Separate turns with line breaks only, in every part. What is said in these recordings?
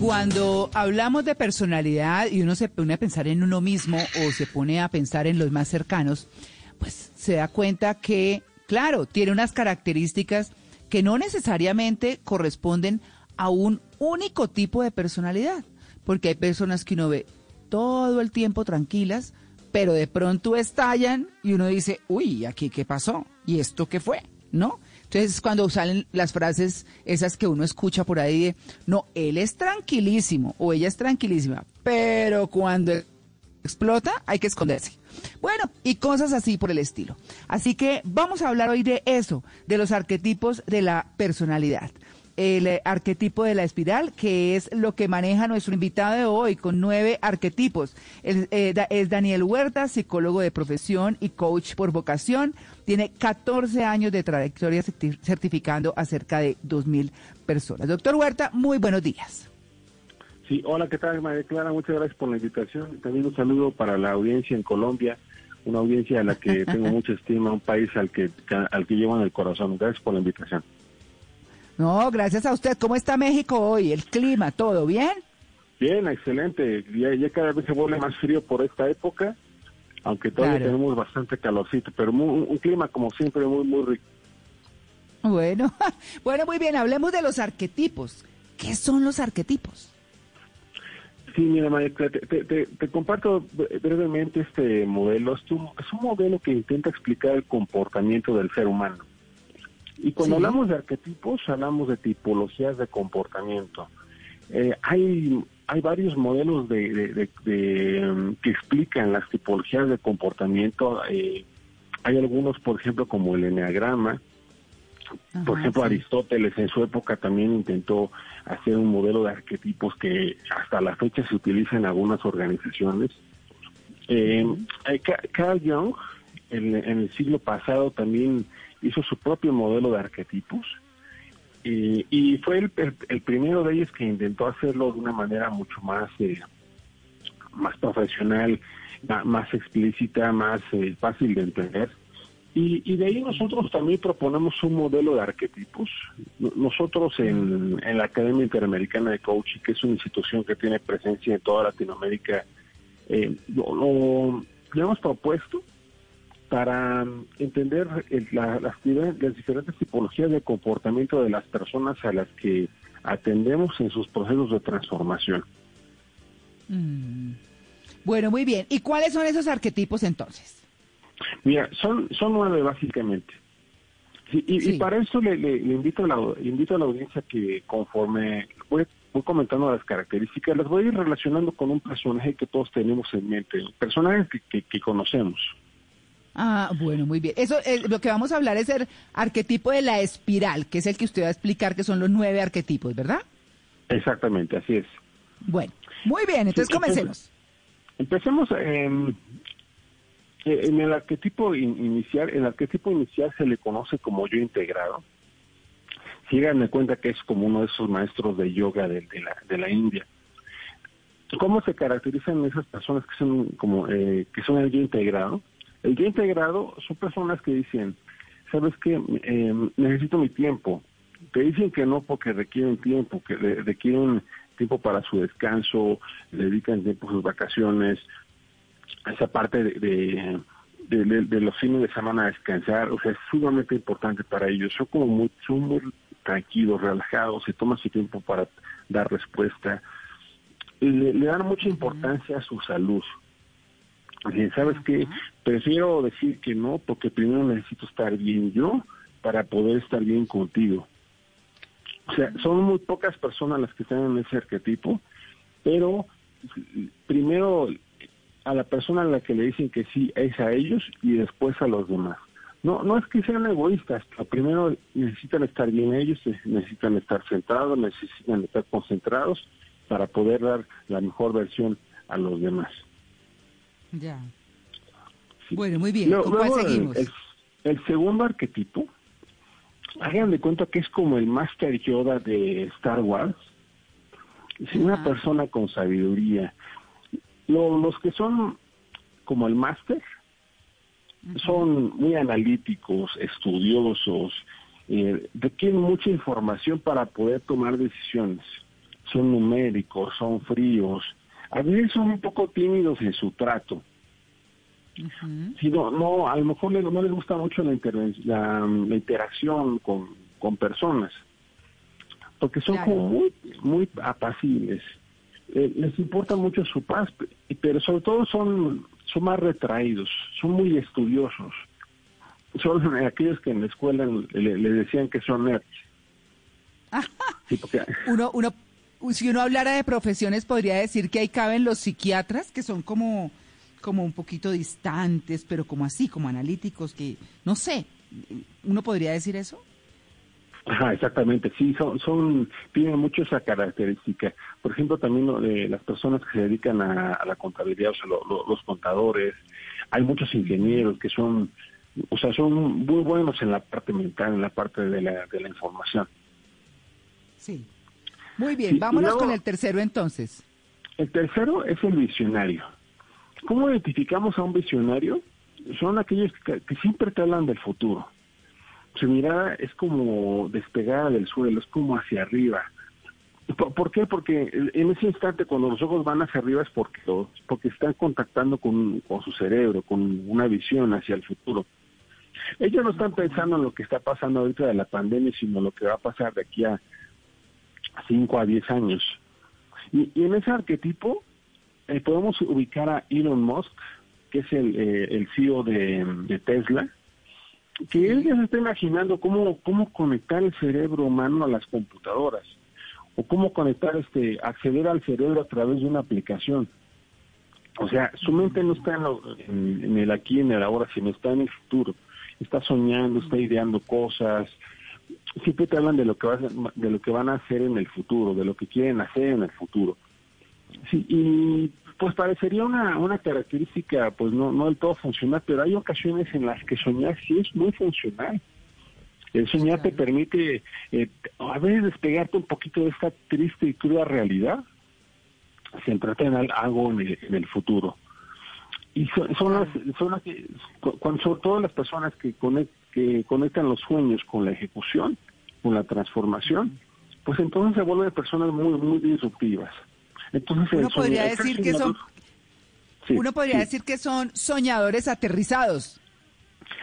Cuando hablamos de personalidad y uno se pone a pensar en uno mismo o se pone a pensar en los más cercanos, pues se da cuenta que, claro, tiene unas características que no necesariamente corresponden a un único tipo de personalidad, porque hay personas que uno ve todo el tiempo tranquilas, pero de pronto estallan y uno dice, uy, aquí qué pasó y esto qué fue, ¿no? Entonces cuando salen las frases esas que uno escucha por ahí de, no, él es tranquilísimo o ella es tranquilísima, pero cuando explota hay que esconderse. Bueno, y cosas así por el estilo. Así que vamos a hablar hoy de eso, de los arquetipos de la personalidad el arquetipo de la espiral, que es lo que maneja nuestro invitado de hoy, con nueve arquetipos. Eh, es Daniel Huerta, psicólogo de profesión y coach por vocación. Tiene 14 años de trayectoria certificando a cerca de 2.000 personas. Doctor Huerta, muy buenos días.
Sí, hola, ¿qué tal, María Clara? Muchas gracias por la invitación. También un saludo para la audiencia en Colombia, una audiencia a la que tengo mucha estima, un país al que, al que llevo en el corazón. Gracias por la invitación.
No, gracias a usted. ¿Cómo está México hoy? ¿El clima? ¿Todo bien?
Bien, excelente. Ya, cada vez se vuelve más frío por esta época, aunque todavía tenemos bastante calorcito, pero un clima como siempre muy, muy rico.
Bueno, bueno, muy bien. Hablemos de los arquetipos. ¿Qué son los arquetipos?
Sí, mira, Maestra, te, comparto brevemente este modelo. es un modelo que intenta explicar el comportamiento del ser humano. Y cuando hablamos de arquetipos, hablamos de tipologías de comportamiento. Eh, hay, hay varios modelos de, um, que explican las tipologías de comportamiento. Eh, hay algunos, por ejemplo, como el enneagrama. por ejemplo, Aristóteles en su época también intentó hacer un modelo de arquetipos que hasta la fecha se utiliza en algunas organizaciones. Eh, Carl Jung, en, en el siglo pasado, también hizo su propio modelo de arquetipos y, fue el, primero de ellos que intentó hacerlo de una manera mucho más eh, más profesional, más explícita, más eh, fácil de entender. Y, de ahí nosotros también proponemos un modelo de arquetipos. Nosotros en, la Academia Interamericana de Coaching, que es una institución que tiene presencia en toda Latinoamérica, eh, lo hemos propuesto para entender las, las diferentes tipologías de comportamiento de las personas a las que atendemos en sus procesos de transformación.
Mm. Bueno, muy bien. ¿Y cuáles son esos arquetipos entonces?
Mira, son, son nueve básicamente. y, para eso le, invito a la, invito a la audiencia que conforme voy, comentando las características, las voy a ir relacionando con un personaje que todos tenemos en mente, un personaje que conocemos.
Ah, bueno, muy bien. Eso, eh, lo que vamos a hablar es el arquetipo de la espiral, que es el que usted va a explicar que son los nueve arquetipos, ¿verdad?
Exactamente, así es.
Bueno, muy bien, entonces comencemos.
Empecemos en, en el arquetipo inicial. El arquetipo inicial se le conoce como yo integrado. Síganme cuenta que es como uno de esos maestros de yoga de, la, de la India. ¿Cómo se caracterizan esas personas que son como eh, que son el yo integrado? El día integrado son personas que dicen, ¿sabes qué? Eh, necesito mi tiempo. Te dicen que no porque requieren tiempo, que requieren tiempo para su descanso, le dedican tiempo a sus vacaciones, esa parte de, de, los fines de semana a descansar, o sea, es sumamente importante para ellos. Son como muy, son muy tranquilos, relajados, se toman su tiempo para dar respuesta. Le, le dan mucha importancia a su salud. ¿Sabes qué? Prefiero decir que no porque primero necesito estar bien yo para poder estar bien contigo. O sea, son muy pocas personas las que están en ese arquetipo, pero primero a la persona a la que le dicen que sí es a ellos y después a los demás. No, no es que sean egoístas, pero primero necesitan estar bien ellos, necesitan estar centrados, necesitan estar concentrados para poder dar la mejor versión a los demás.
Ya. Bueno, muy bien. ¿Con cuál seguimos?
El, segundo arquetipo, hagan de cuenta que es como el Master Yoda de Star Wars. Es una persona con sabiduría. los que son como el Master son muy analíticos, estudiosos, eh, requieren mucha información para poder tomar decisiones. son numéricos, son fríos, a veces son un poco tímidos en su trato. Si no, no, a lo mejor no les gusta mucho la, la, la interacción con, con, personas, porque son como muy, muy apacibles. Eh, les importa mucho su paz, pero sobre todo son, son más retraídos, son muy estudiosos. Son aquellos que en la escuela le, decían que son nerds.
uno, uno, si uno hablara de profesiones, podría decir que ahí caben los psiquiatras, que son como, como un poquito distantes, pero como así, como analíticos, que no sé, ¿uno podría decir eso?
Ajá, exactamente, sí, son, son, tienen mucho esa característica. Por ejemplo, también eh, las personas que se dedican a, la contabilidad, o sea, los contadores, hay muchos ingenieros que son, o sea, son muy buenos en la parte mental, en la parte de la, de la información.
Sí. Muy bien, vámonos con el tercero entonces.
El tercero es el visionario. ¿Cómo identificamos a un visionario? Son aquellos que, que siempre te hablan del futuro su mirada es como despegada del suelo, es como hacia arriba. ¿Por, qué? Porque en ese instante cuando los ojos van hacia arriba es porque, porque están contactando con, con su cerebro, con una visión hacia el futuro. Ellos no están pensando en lo que está pasando ahorita de la pandemia, sino lo que va a pasar de aquí a 5 a 10 años. Y, en ese arquetipo eh, podemos ubicar a Elon Musk, que es el, eh, el CEO de, Tesla, que él ya se está imaginando cómo, cómo conectar el cerebro humano a las computadoras o cómo conectar, este, acceder al cerebro a través de una aplicación. O sea, su mente no está en, el aquí, en el ahora, sino está en el futuro. Está soñando, está ideando cosas. Siempre te hablan de lo que va de lo que van a hacer en el futuro, de lo que quieren hacer en el futuro. Sí, y pues parecería una, una característica, pues no, no del todo funcional, pero hay ocasiones en las que soñar sí es muy funcional. El soñar te permite eh, a veces despegarte un poquito de esta triste y cruda realidad, centrarte en algo en el, en el futuro. Y son, son las, son las que, con, sobre todo las personas que, que conectan los sueños con la ejecución, con la transformación, pues entonces se vuelven personas muy, muy disruptivas. Entonces,
uno podría decir que son, uno podría decir que son soñadores aterrizados.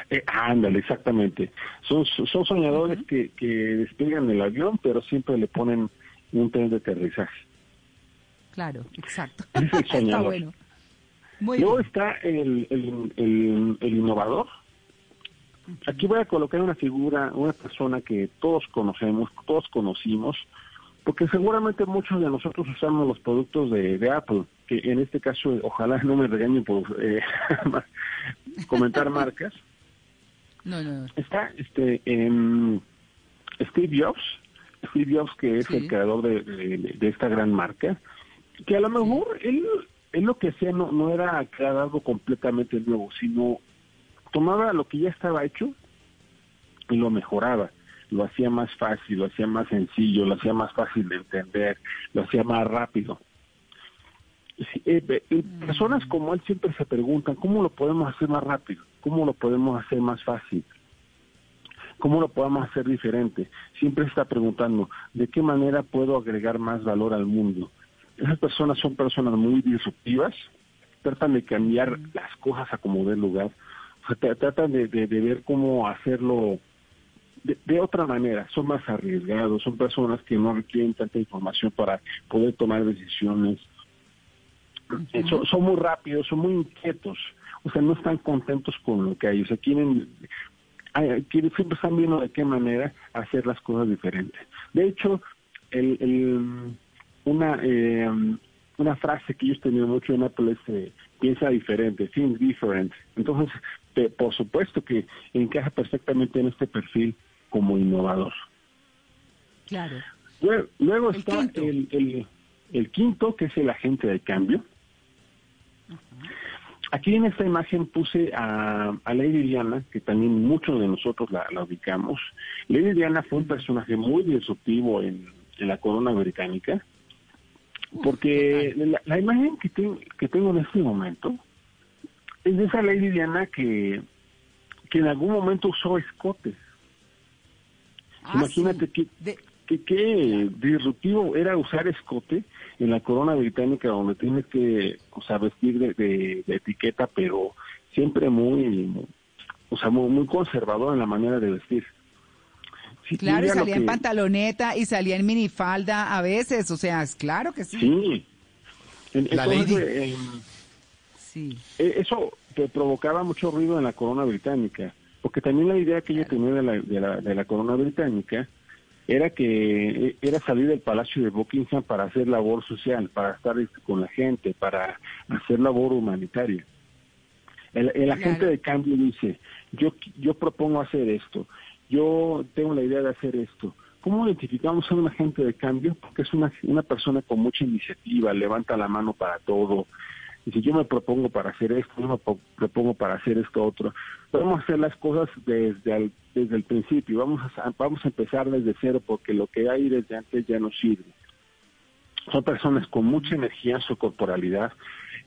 Eh, ándale, exactamente. Son, son soñadores que, que despegan el avión, pero siempre le ponen un tren de aterrizaje.
Claro, exacto.
Es el soñador. está Luego está el, el, el, innovador. Aquí voy a colocar una figura, una persona que todos conocemos, todos conocimos, porque seguramente muchos de nosotros usamos los productos de, Apple, que en este caso ojalá no me regañen por eh, comentar marcas.
No, no,
Está este Steve Jobs, Steve Jobs que es el creador de, esta gran marca, que a lo mejor él, él lo que hacía no, no era crear algo completamente nuevo, sino tomaba lo que ya estaba hecho y lo mejoraba lo hacía más fácil, lo hacía más sencillo, lo hacía más fácil de entender, lo hacía más rápido. Eh, mm. personas como él siempre se preguntan, ¿cómo lo podemos hacer más rápido? ¿Cómo lo podemos hacer más fácil? ¿Cómo lo podemos hacer diferente? Siempre está preguntando, ¿de qué manera puedo agregar más valor al mundo? Esas personas son personas muy disruptivas, tratan de cambiar mm. las cosas a como dé lugar, tratan de, de ver cómo hacerlo de, otra manera, son más arriesgados, son personas que no requieren tanta información para poder tomar decisiones. son, muy rápidos, son muy inquietos, o sea, no están contentos con lo que hay, o sea, quieren, quieren siempre están viendo de qué manera hacer las cosas diferentes. De hecho, el, el, una, eh, una frase que ellos tenían mucho en Apple es eh, piensa diferente, think different. Entonces, por supuesto que encaja perfectamente en este perfil como innovador.
Claro.
Luego, está El, el, quinto, que es el agente de cambio. Aquí en esta imagen puse a, a Lady Diana, que también muchos de nosotros la, ubicamos. Lady Diana fue un personaje muy disruptivo en, la corona británica, porque la, imagen que, que tengo en este momento es de esa Lady Diana que, que en algún momento usó escotes.
Ah, Imagínate que...
qué, qué disruptivo era usar escote en la corona británica donde tienes que, o sea, vestir de, etiqueta, pero siempre muy, o sea, muy, conservador en la manera de vestir.
claro, y salía en pantaloneta y salía en minifalda a veces, o sea, es claro que sí.
Sí. la lady. Sí. E, eso provocaba mucho ruido en la corona británica, porque también la idea que ella tenía de la, de la, de la corona británica era que e, era salir del Palacio de Buckingham para hacer labor social, para estar este, con la gente, para hacer labor humanitaria. El, agente de cambio dice, yo, yo propongo hacer esto, yo tengo la idea de hacer esto. ¿Cómo identificamos a un agente de cambio? Porque es una, una persona con mucha iniciativa, levanta la mano para todo, si yo me propongo para hacer esto, yo me propongo para hacer esto otro. Vamos a hacer las cosas desde el, desde el principio, vamos a, vamos a empezar desde cero porque lo que hay desde antes ya no sirve. Son personas con mucha energía en su corporalidad.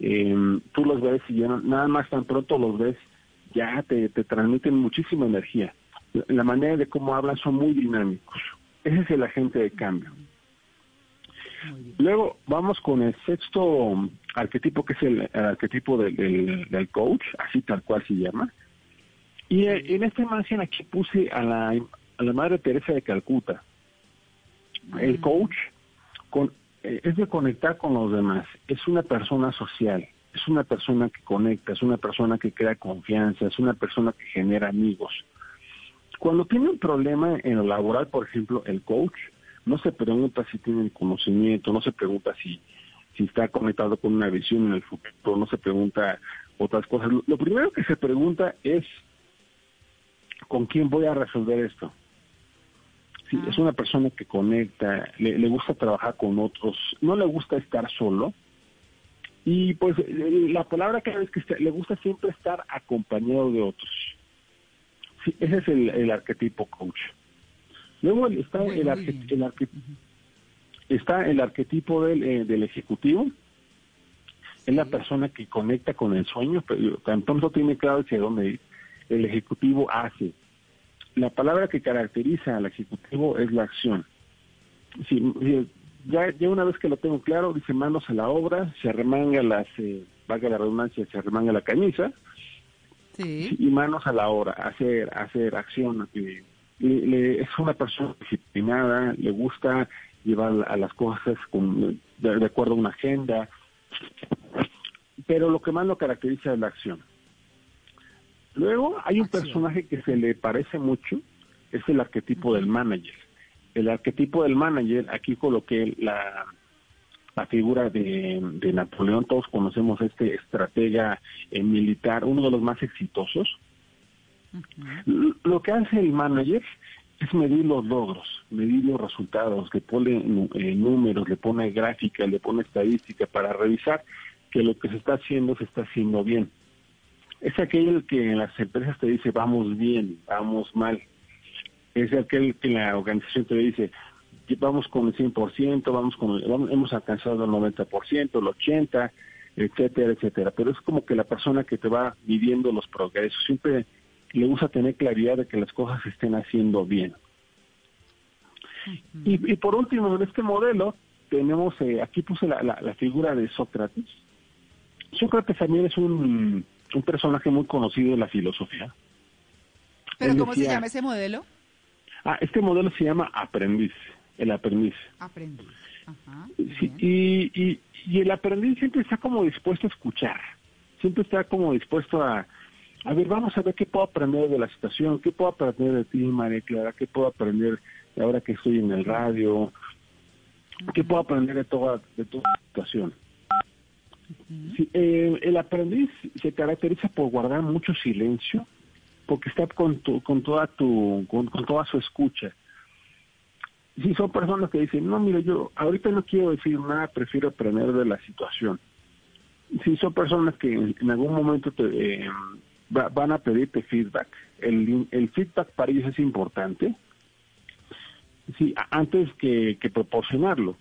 Eh, tú los ves y ya nada más tan pronto los ves, ya te, te transmiten muchísima energía. La manera de cómo hablan son muy dinámicos. Ese es el agente de cambio. Luego vamos con el sexto arquetipo, que es el, arquetipo del, coach, así tal cual se llama. Y eh, en esta imagen aquí puse a la, a la Madre Teresa de Calcuta. El ah. coach con, eh, es de conectar con los demás, es una persona social, es una persona que conecta, es una persona que crea confianza, es una persona que genera amigos. Cuando tiene un problema en lo laboral, por ejemplo, el coach no se pregunta si tiene el conocimiento, no se pregunta si, si está conectado con una visión en el futuro, no se pregunta otras cosas. Lo primero que se pregunta es, ¿con quién voy a resolver esto? Si es una persona que conecta, le, gusta trabajar con otros, no le gusta estar solo. Y pues la palabra que es que le gusta siempre estar acompañado de otros. Sí, ese es el, el arquetipo coach. Luego está el, está el arquetipo del, eh, del ejecutivo, es la persona que conecta con el sueño, pero tan pronto tiene claro hacia dónde El ejecutivo hace. La palabra que caracteriza al ejecutivo es la acción. Si, ya, ya una vez que lo tengo claro, dice manos a la obra, se remanga las, eh, valga la redundancia, se remanga la camisa, y manos a la obra, hacer, hacer acción, eh, le, es una persona disciplinada, le gusta llevar a las cosas con, de, acuerdo a una agenda, pero lo que más lo caracteriza es la acción. Luego hay un personaje que se le parece mucho, es el arquetipo del manager. El arquetipo del manager, aquí coloqué la, la figura de, de Napoleón, todos conocemos este estratega eh, militar, uno de los más exitosos, lo que hace el manager es medir los logros, medir los resultados, le pone eh, números, le pone gráfica, le pone estadística para revisar que lo que se está haciendo se está haciendo bien. Es aquel que en las empresas te dice vamos bien, vamos mal. Es aquel que en la organización te dice vamos con el 100%, vamos con hemos alcanzado el 90%, el 80%, etcétera, etcétera. Pero es como que la persona que te va midiendo los progresos. Siempre le gusta tener claridad de que las cosas se estén haciendo bien. y, por último, en este modelo tenemos, eh, aquí puse la, la, figura de Sócrates. Sócrates también es un, un personaje muy conocido de la filosofía.
¿Pero cómo se llama ese modelo?
Ah, este modelo se llama aprendiz, el aprendiz.
Aprendiz. Ajá,
y, y, y el aprendiz siempre está como dispuesto a escuchar, siempre está como dispuesto a, a ver, vamos a ver qué puedo aprender de la situación, qué puedo aprender de ti, María Clara, qué puedo aprender de ahora que estoy en el radio, qué puedo aprender de toda, de toda la situación. Eh, el aprendiz se caracteriza por guardar mucho silencio, porque está con, con toda tu, con, toda su escucha. Si son personas que dicen, no, mire, yo ahorita no quiero decir nada, prefiero aprender de la situación. Si son personas que en, algún momento te, eh, van a pedirte feedback. El, feedback para ellos es importante, sí, antes que, que proporcionarlo.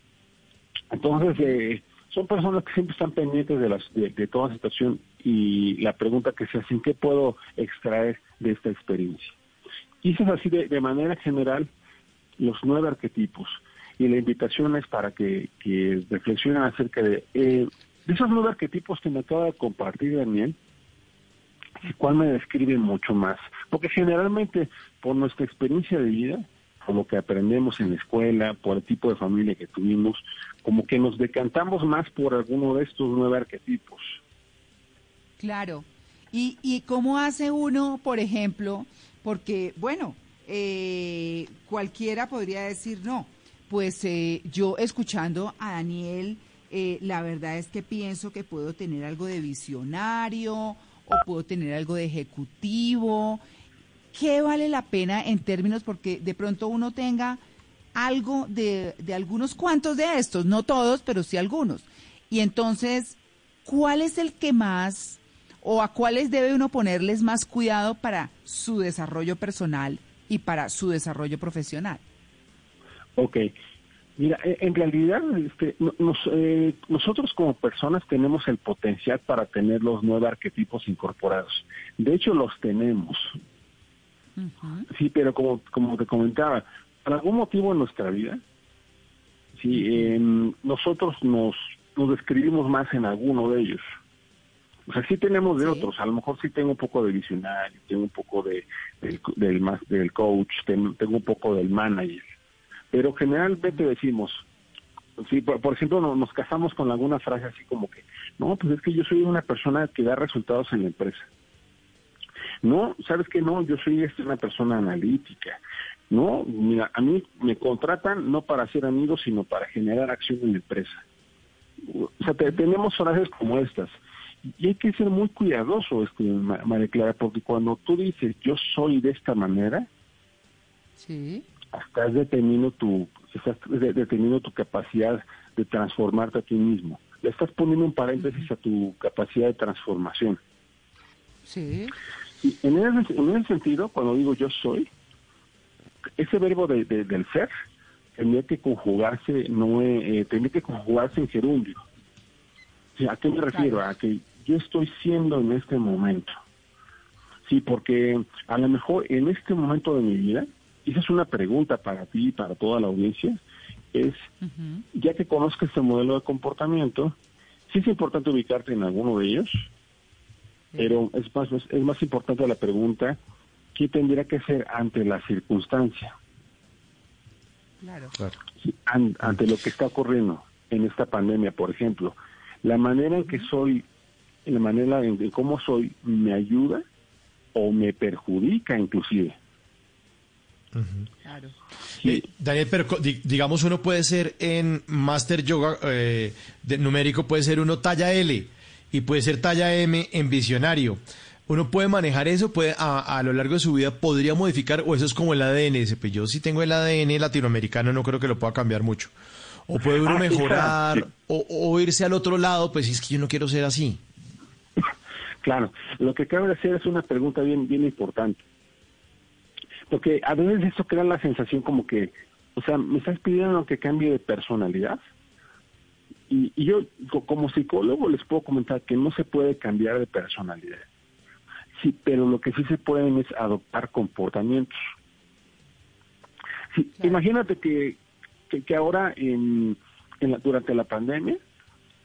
Entonces, eh, son personas que siempre están pendientes de, las, de, toda situación y la pregunta que se hacen, ¿qué puedo extraer de esta experiencia? Es así de, manera general los nueve arquetipos. Y la invitación es para que, reflexionen acerca de, eh, de esos nueve arquetipos que me acaba de compartir Daniel, cuál me describe mucho más. Porque generalmente, por nuestra experiencia de vida, por lo que aprendemos en la escuela, por el tipo de familia que tuvimos, como que nos decantamos más por alguno de estos nueve arquetipos.
Claro. ¿Y, y cómo hace uno, por ejemplo, porque, bueno, eh, cualquiera podría decir no. Pues eh, yo escuchando a Daniel, eh, la verdad es que pienso que puedo tener algo de visionario o puedo tener algo de ejecutivo. ¿Qué vale la pena en términos porque de pronto uno tenga algo de, de algunos cuantos de estos, no todos, pero sí algunos? Y entonces, ¿cuál es el que más o a cuáles debe uno ponerles más cuidado para su desarrollo personal y para su desarrollo profesional?
Ok. Mira, e, en realidad este, eh, nosotros como personas tenemos el potencial para tener los nueve arquetipos incorporados. De hecho, los tenemos. Sí, pero como, como te comentaba, por algún motivo en nuestra vida, sí, nosotros nos, nos describimos más en alguno de ellos. O sea, sí tenemos de otros, a lo mejor sí tengo un poco de visionario, tengo un poco de, del, del, del coach, tengo, un poco del manager, pero generalmente decimos, sí, por, ejemplo, nos casamos con alguna frase así como que, no, pues es que yo soy una persona que da resultados en la empresa. No, ¿sabes que No, yo soy este, una persona analítica. No, mira, a mí me contratan no para ser amigos, sino para generar acción en la empresa. O sea, tenemos frases como estas. Y hay que ser muy cuidadoso, este, María Clara, porque cuando tú dices yo soy de esta manera, sí. Estás deteniendo tu, estás deteniendo tu capacidad de transformarte a ti mismo. Le estás poniendo un paréntesis a tu capacidad de transformación. Sí. Y en ese, en ese sentido, cuando digo yo soy, ese verbo de, del ser tenía que conjugarse, no eh, tenía que conjugarse en gerundio. ¿A qué me refiero? A que yo estoy siendo en este momento. Sí, porque a lo mejor en este momento de mi vida, es una pregunta para ti y para toda la audiencia, es, ya que conozco este modelo de comportamiento, sí es importante ubicarte en alguno de ellos, pero es más, es más importante la pregunta, ¿qué tendría que hacer ante la circunstancia? Claro. ante lo que está ocurriendo en esta pandemia, por ejemplo, la manera en que soy la manera en, cómo soy me ayuda o me perjudica inclusive.
Claro. Eh, Daniel, pero digamos uno puede ser en Master Yoga eh, de numérico, puede ser uno talla L y puede ser talla M en visionario. Uno puede manejar eso, puede a, lo largo de su vida podría modificar, o eso es como el ADN. Pues yo si tengo el ADN latinoamericano, no creo que lo pueda cambiar mucho. O puede uno ah, mejorar, o, o, irse al otro lado, pues es que yo no quiero ser así.
Claro, lo que acabo de hacer es una pregunta bien, bien importante. Porque a veces eso crea la sensación como que, o sea, me estás pidiendo que cambie de personalidad. Y, y yo, como psicólogo, les puedo comentar que no se puede cambiar de personalidad. Sí, pero lo que sí se pueden es adoptar comportamientos. Sí, Imagínate que, que, ahora en, en durante la pandemia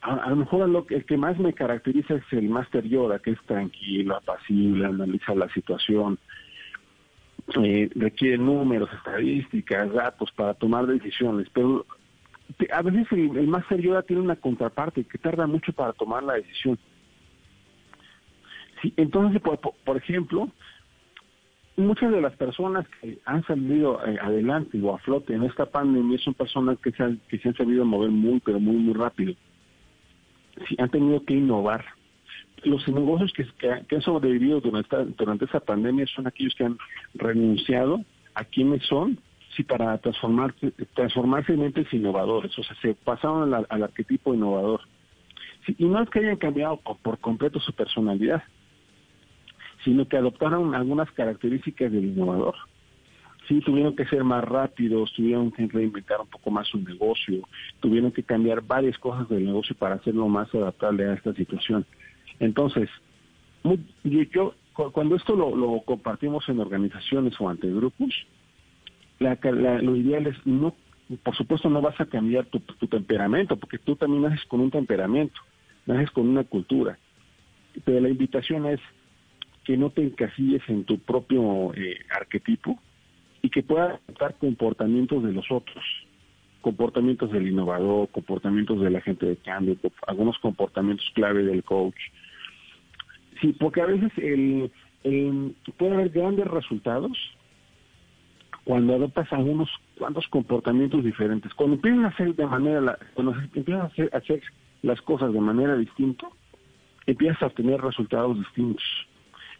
a, lo mejor lo que, el que más me caracteriza es el Master Yoda, que es tranquilo, apacible, analiza la situación, eh, requiere números, estadísticas, datos para tomar decisiones, pero a veces el, Master Yoda tiene una contraparte que tarda mucho para tomar la decisión. Sí, entonces, por, ejemplo, muchas de las personas que han salido eh, adelante o a flote en esta pandemia son personas que se han, que se han sabido mover muy, pero muy, muy rápido sí, han tenido que innovar. Los negocios que, que, han sobrevivido durante, durante esa pandemia son aquellos que han renunciado a quienes son, sí, para transformarse, transformarse en mentes innovadores, o sea, se pasaron al, arquetipo innovador. y no es que hayan cambiado por completo su personalidad, sino que adoptaron algunas características del innovador sí tuvieron que ser más rápidos, tuvieron que reinventar un poco más su negocio, tuvieron que cambiar varias cosas del negocio para hacerlo más adaptable a esta situación. Entonces, yo, cuando esto lo, compartimos en organizaciones o ante grupos, lo ideal es no, por supuesto no vas a cambiar tu, temperamento, porque tú también naces con un temperamento, naces con una cultura. Pero la invitación es que no te encasilles en tu propio eh, arquetipo y que puedas adaptar comportamientos de los otros, comportamientos del innovador, comportamientos de la gente de cambio, algunos comportamientos clave del coach. Sí, porque a veces el, puede haber grandes resultados cuando adoptas algunos cuantos comportamientos diferentes. Cuando empiezas a hacer de manera, cuando empiezas a hacer, hacer las cosas de manera distinta, empiezas a obtener resultados distintos.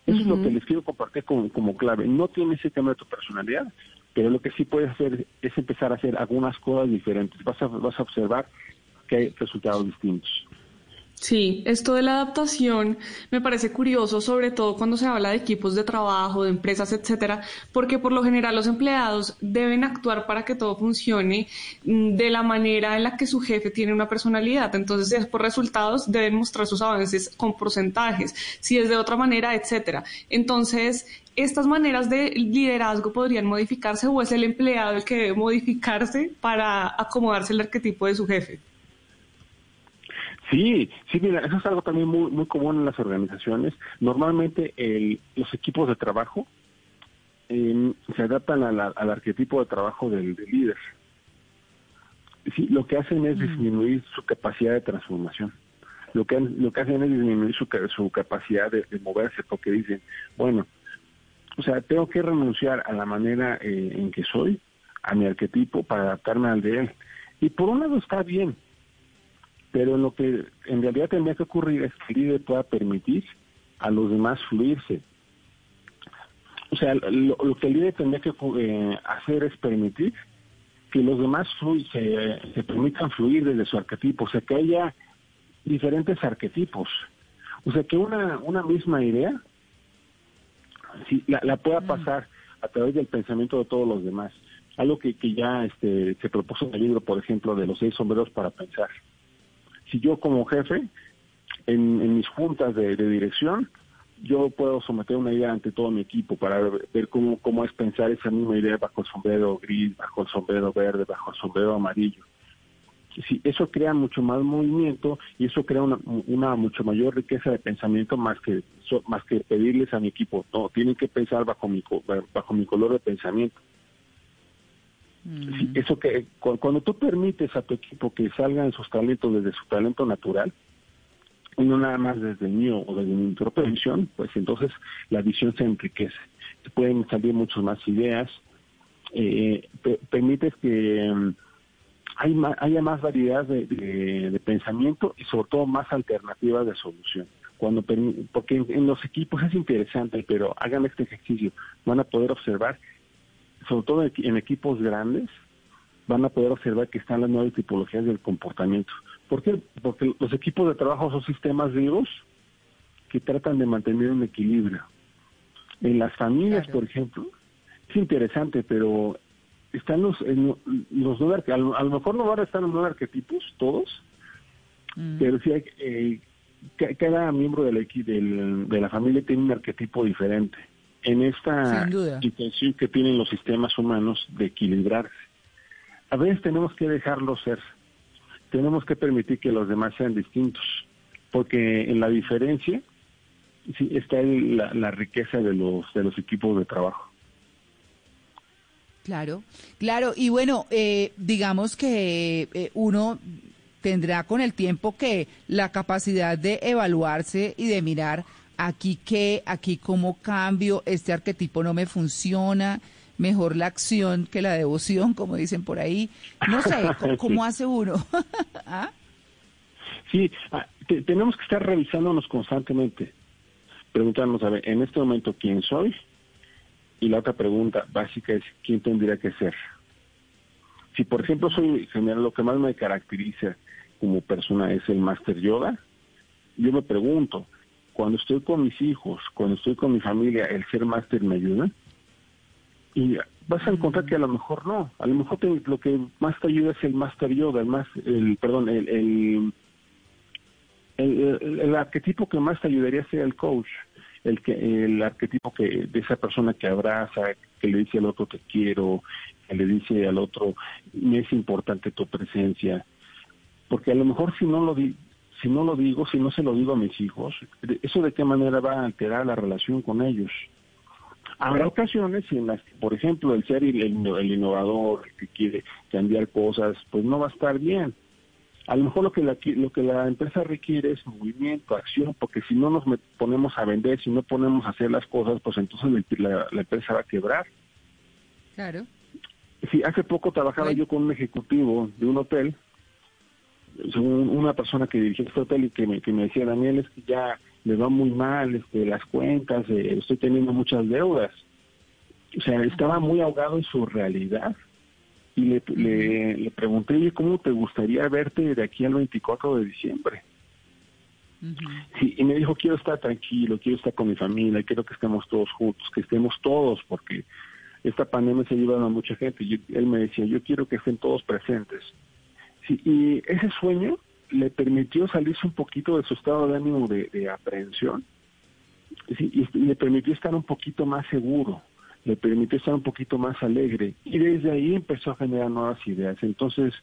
Eso es lo que les quiero compartir como, como clave. No tiene ese tema de tu personalidad, pero lo que sí puedes hacer es empezar a hacer algunas cosas diferentes. Vas a, vas a observar que hay resultados distintos.
Sí, esto de la adaptación me parece curioso, sobre todo cuando se habla de equipos de trabajo, de empresas, etcétera, porque por lo general los empleados deben actuar para que todo funcione mm, de la manera en la que su jefe tiene una personalidad. Entonces, si es por resultados, deben mostrar sus avances con porcentajes. Si es de otra manera, etcétera. Entonces, estas maneras de liderazgo podrían modificarse o es el empleado el que debe modificarse para acomodarse al arquetipo de su jefe.
Sí, sí, mira, eso es algo también muy, muy común en las organizaciones. Normalmente el, los equipos de trabajo em, se adaptan al arquetipo de trabajo del, líder. Sí, lo que hacen es mm. disminuir su capacidad de transformación. Lo que, lo que hacen es disminuir su, su capacidad de, moverse porque dicen, bueno, o sea, tengo que renunciar a la manera eh, en que soy, a mi arquetipo, para adaptarme al de él. Y por un lado está bien, pero lo que en realidad tendría que ocurrir es que el líder pueda permitir a los demás fluirse. O sea, lo, que el líder tendría que eh, hacer es permitir que los demás se, permitan fluir desde su arquetipo, o sea, que haya diferentes arquetipos. O sea, que una, una misma idea si, la, pueda mm. pasar a través del pensamiento de todos los demás. Algo que, que ya este, se propuso en el libro, por ejemplo, de los seis sombreros para pensar si yo como jefe, en, mis juntas de, dirección, yo puedo someter una idea ante todo mi equipo para ver cómo, cómo es pensar esa misma idea bajo el sombrero gris, bajo el sombrero verde, bajo el sombrero amarillo. Sí, eso crea mucho más movimiento y eso crea una, una mucho mayor riqueza de pensamiento más que más que pedirles a mi equipo, no, tienen que pensar bajo mi bajo mi color de pensamiento. Mm. eso que cuando tú permites a tu equipo que salgan sus talentos desde su talento natural, y no nada más desde el mío o desde mi propia visión, pues entonces la visión se enriquece. pueden salir muchas más ideas, eh, permites que mm, hay haya más variedad de, pensamiento y sobre todo más alternativas de solución. Cuando porque en los equipos es interesante, pero hagan este ejercicio, van a poder observar sobre todo en equipos grandes, van a poder observar que están las nuevas tipologías del comportamiento. ¿Por qué? Porque los equipos de trabajo son sistemas vivos que tratan de mantener un equilibrio. En las familias, por ejemplo, es interesante, pero están los, los nueve, a lo, a lo mejor no van a estar los nueve arquetipos, todos, mm. pero sí hay, eh, cada miembro del, del, de la familia tiene un arquetipo diferente en esta intención que tienen los sistemas humanos de equilibrarse. A veces tenemos que dejarlo ser, tenemos que permitir que los demás sean distintos, porque en la diferencia sí, está la, riqueza de los, de los equipos de trabajo.
Claro, claro, y bueno, eh, digamos que eh, uno tendrá con el tiempo que la capacidad de evaluarse y de mirar aquí qué, aquí cómo cambio, este arquetipo no me funciona, mejor la acción que la devoción, como dicen por ahí. No sé, ¿cómo, hace uno?
¿Ah? Sí, ah, tenemos que estar revisándonos constantemente, preguntarnos, a ver, en este momento, ¿quién soy? Y la otra pregunta básica es, ¿quién tendría que ser? Si, por ejemplo, soy general, lo que más me caracteriza como persona es el Master Yoga, yo me pregunto, cuando estoy con mis hijos, cuando estoy con mi familia, el ser máster me ayuda. Y vas a encontrar que a lo mejor no, a lo mejor lo que más te ayuda es el master yoga, el más, perdón, el, el, arquetipo que más te ayudaría sea el coach, el que el arquetipo que de esa persona que abraza, que le dice al otro te quiero, que le dice al otro, me es importante tu presencia, porque a lo mejor si no lo di si no lo digo, si no se lo digo a mis hijos, eso de qué manera va a alterar la relación con ellos. Habrá ocasiones en las que, por ejemplo, el ser el, el innovador, el que quiere cambiar cosas, pues no va a estar bien a lo mejor lo que la, lo que la empresa requiere es movimiento, acción, porque si no nos ponemos a vender, si no ponemos a hacer las cosas, pues entonces la, empresa va a quebrar.
Claro.
Sí, hace poco trabajaba yo con un ejecutivo de un hotel, una persona que dirigía este hotel y que me, que me decía, Daniel, es que ya le va muy mal este, las cuentas, eh, estoy teniendo muchas deudas. O sea, estaba muy ahogado en su realidad y le, le, le, pregunté, ¿cómo te gustaría verte de aquí al 24 de diciembre? sí, y me dijo, quiero estar tranquilo, quiero estar con mi familia, quiero que estemos todos juntos, que estemos todos, porque esta pandemia se ha llevado a mucha gente. Y él me decía, yo quiero que estén todos presentes. Sí, y ese sueño le permitió salirse un poquito de su estado de ánimo de, de aprehensión y le permitió estar un poquito más seguro le permitió estar un poquito más alegre y desde ahí empezó a generar nuevas ideas. Entonces,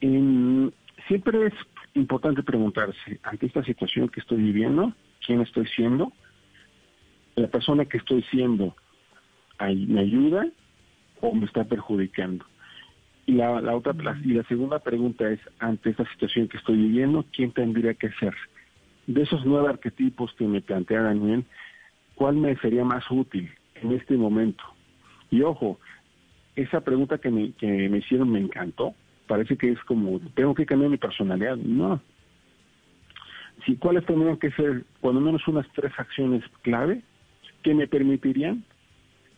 siempre es importante preguntarse, ante esta situación que estoy viviendo, ¿quién estoy siendo? ¿La persona que estoy siendo me ayuda o me está perjudicando? Y la, la otra y la segunda pregunta es, ante esta situación que estoy viviendo, ¿quién tendría que ser? De esos nueve arquetipos que me plantea Daniel, ¿cuál me sería más útil? en este momento. Y ojo, esa pregunta que me, que me hicieron me encantó. Parece que es como, tengo que cambiar mi personalidad. No. Si, ¿Cuáles tendrían que ser, cuando menos unas tres acciones clave que me permitirían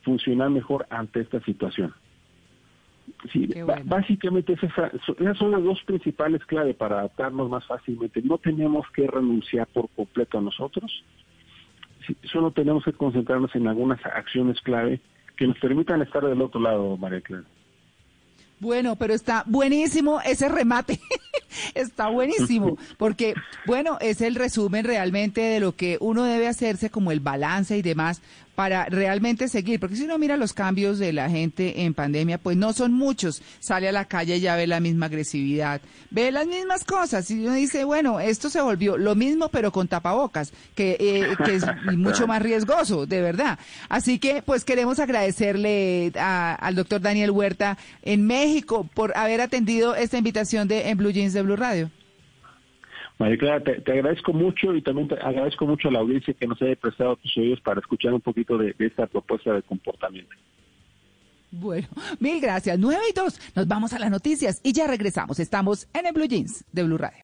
funcionar mejor ante esta situación? Sí, básicamente esas, esas son las dos principales claves para adaptarnos más fácilmente. No tenemos que renunciar por completo a nosotros, solo tenemos que concentrarnos en algunas acciones clave que nos permitan estar del otro lado, María Clara.
Bueno, pero está buenísimo ese remate. está buenísimo, porque, bueno, es el resumen realmente de lo que uno debe hacerse como el balance y demás para realmente seguir, porque si uno mira los cambios de la gente en pandemia, pues no son muchos. Sale a la calle y ya ve la misma agresividad, ve las mismas cosas y uno dice, bueno, esto se volvió lo mismo pero con tapabocas, que, eh, que es mucho más riesgoso, de verdad. Así que pues queremos agradecerle al doctor Daniel Huerta en México por haber atendido esta invitación de en Blue Jeans de Blue Radio.
María Clara, te, agradezco mucho y también te agradezco mucho a la audiencia que nos haya prestado tus oídos para escuchar un poquito de, esta propuesta de comportamiento.
Bueno, mil gracias. Nueve y dos. Nos vamos a las noticias y ya regresamos. Estamos en el Blue Jeans de Blue Radio.